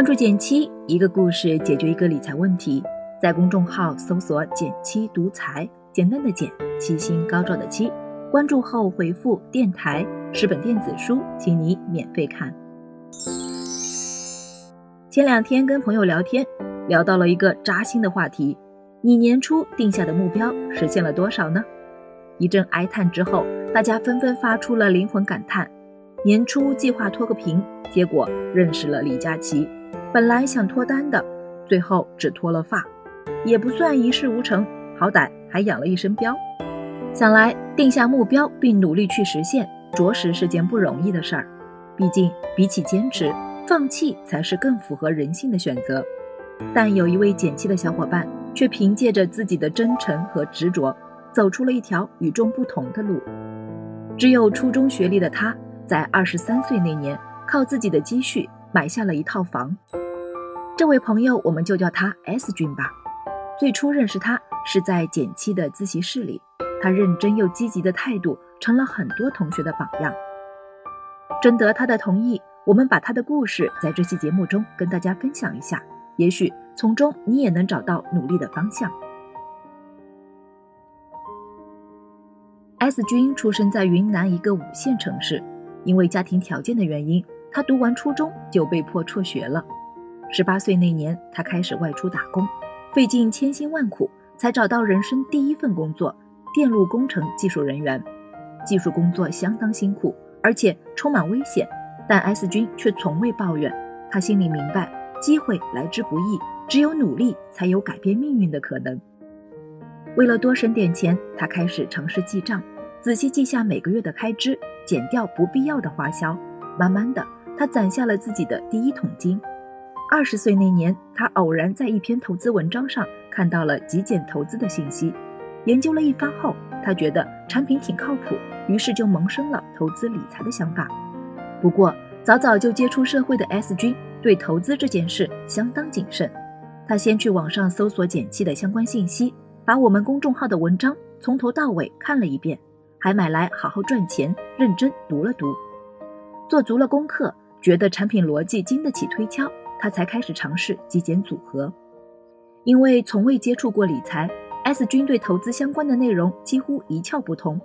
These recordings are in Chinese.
关注简七，一个故事解决一个理财问题。在公众号搜索“简七独裁，简单的简，七星高照的七。关注后回复“电台”十本电子书，请你免费看。前两天跟朋友聊天，聊到了一个扎心的话题：你年初定下的目标实现了多少呢？一阵哀叹之后，大家纷纷发出了灵魂感叹：年初计划脱个贫，结果认识了李佳琦。本来想脱单的，最后只脱了发，也不算一事无成，好歹还养了一身膘。想来定下目标并努力去实现，着实是件不容易的事儿。毕竟比起坚持，放弃才是更符合人性的选择。但有一位减气的小伙伴，却凭借着自己的真诚和执着，走出了一条与众不同的路。只有初中学历的他，在二十三岁那年，靠自己的积蓄买下了一套房。这位朋友，我们就叫他 S 君吧。最初认识他是在减七的自习室里，他认真又积极的态度成了很多同学的榜样。征得他的同意，我们把他的故事在这期节目中跟大家分享一下，也许从中你也能找到努力的方向。S 君出生在云南一个五线城市，因为家庭条件的原因，他读完初中就被迫辍学了。十八岁那年，他开始外出打工，费尽千辛万苦才找到人生第一份工作——电路工程技术人员。技术工作相当辛苦，而且充满危险，但 S 君却从未抱怨。他心里明白，机会来之不易，只有努力才有改变命运的可能。为了多省点钱，他开始尝试记账，仔细记下每个月的开支，减掉不必要的花销。慢慢的，他攒下了自己的第一桶金。二十岁那年，他偶然在一篇投资文章上看到了极简投资的信息。研究了一番后，他觉得产品挺靠谱，于是就萌生了投资理财的想法。不过，早早就接触社会的 S 君对投资这件事相当谨慎。他先去网上搜索简气的相关信息，把我们公众号的文章从头到尾看了一遍，还买来好好赚钱认真读了读，做足了功课，觉得产品逻辑经得起推敲。他才开始尝试极简组合，因为从未接触过理财，S 君对投资相关的内容几乎一窍不通。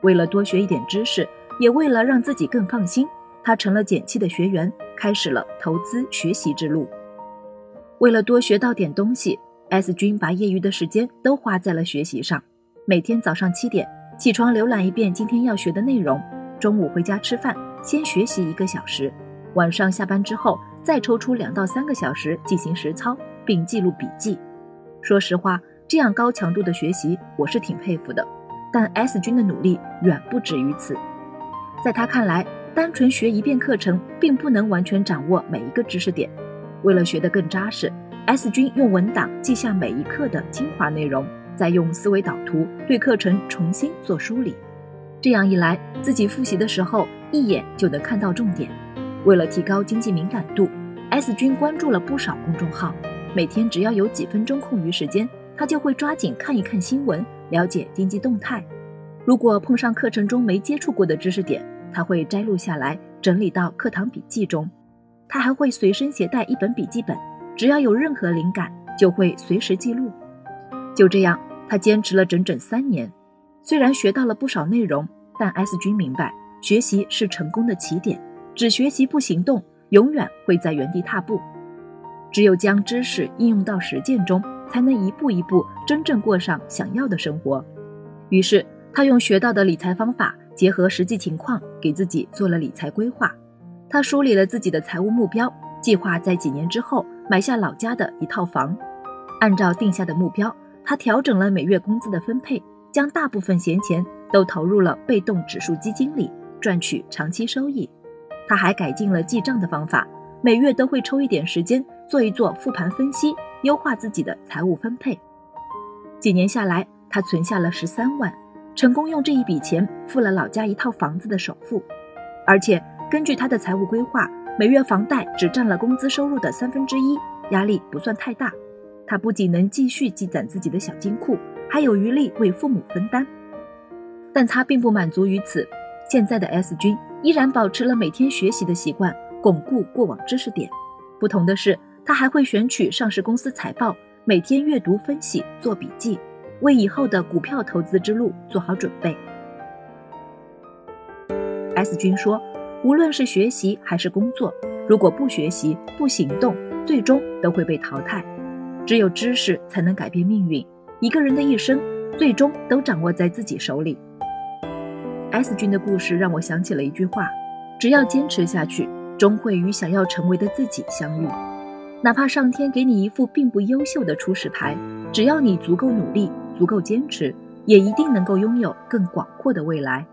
为了多学一点知识，也为了让自己更放心，他成了简七的学员，开始了投资学习之路。为了多学到点东西，S 君把业余的时间都花在了学习上。每天早上七点起床，浏览一遍今天要学的内容；中午回家吃饭，先学习一个小时；晚上下班之后。再抽出两到三个小时进行实操，并记录笔记。说实话，这样高强度的学习我是挺佩服的。但 S 君的努力远不止于此。在他看来，单纯学一遍课程并不能完全掌握每一个知识点。为了学得更扎实，S 君用文档记下每一课的精华内容，再用思维导图对课程重新做梳理。这样一来，自己复习的时候一眼就能看到重点。为了提高经济敏感度，S 君关注了不少公众号。每天只要有几分钟空余时间，他就会抓紧看一看新闻，了解经济动态。如果碰上课程中没接触过的知识点，他会摘录下来，整理到课堂笔记中。他还会随身携带一本笔记本，只要有任何灵感，就会随时记录。就这样，他坚持了整整三年。虽然学到了不少内容，但 S 君明白，学习是成功的起点。只学习不行动，永远会在原地踏步。只有将知识应用到实践中，才能一步一步真正过上想要的生活。于是，他用学到的理财方法，结合实际情况，给自己做了理财规划。他梳理了自己的财务目标，计划在几年之后买下老家的一套房。按照定下的目标，他调整了每月工资的分配，将大部分闲钱都投入了被动指数基金里，赚取长期收益。他还改进了记账的方法，每月都会抽一点时间做一做复盘分析，优化自己的财务分配。几年下来，他存下了十三万，成功用这一笔钱付了老家一套房子的首付。而且根据他的财务规划，每月房贷只占了工资收入的三分之一，压力不算太大。他不仅能继续积攒自己的小金库，还有余力为父母分担。但他并不满足于此，现在的 S 君。依然保持了每天学习的习惯，巩固过往知识点。不同的是，他还会选取上市公司财报，每天阅读分析，做笔记，为以后的股票投资之路做好准备。S 君说，无论是学习还是工作，如果不学习、不行动，最终都会被淘汰。只有知识才能改变命运，一个人的一生最终都掌握在自己手里。S 君的故事让我想起了一句话：只要坚持下去，终会与想要成为的自己相遇。哪怕上天给你一副并不优秀的初始牌，只要你足够努力、足够坚持，也一定能够拥有更广阔的未来。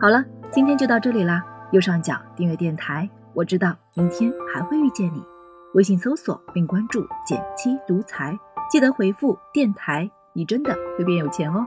好了，今天就到这里啦。右上角订阅电台，我知道明天还会遇见你。微信搜索并关注“减七独裁，记得回复“电台”，你真的会变有钱哦。